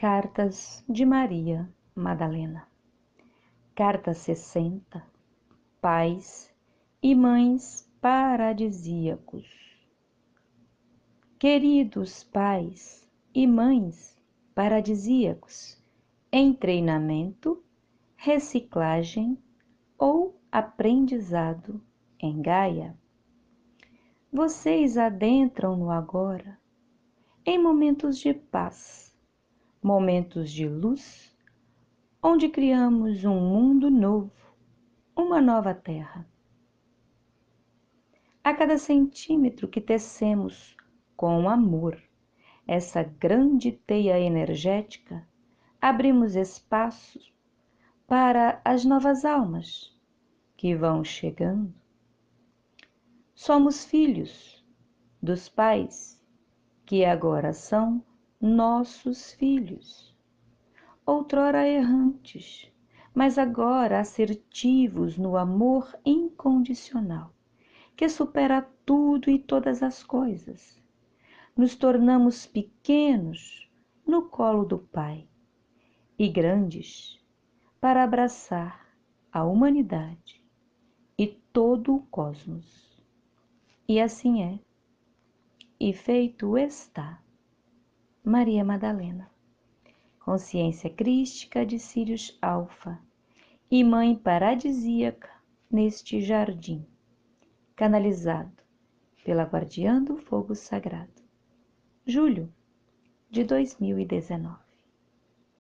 Cartas de Maria Madalena. Carta 60. Pais e mães paradisíacos. Queridos pais e mães paradisíacos, em treinamento, reciclagem ou aprendizado em Gaia. Vocês adentram no agora em momentos de paz momentos de luz, onde criamos um mundo novo, uma nova terra. A cada centímetro que tecemos com amor essa grande teia energética, abrimos espaço para as novas almas que vão chegando. Somos filhos dos pais que agora são nossos filhos, outrora errantes, mas agora assertivos no amor incondicional, que supera tudo e todas as coisas. Nos tornamos pequenos no colo do Pai e grandes para abraçar a humanidade e todo o cosmos. E assim é, e feito está. Maria Madalena. Consciência crística de Sirius Alfa e mãe paradisíaca neste jardim, canalizado pela Guardiã do Fogo Sagrado. Julho de 2019.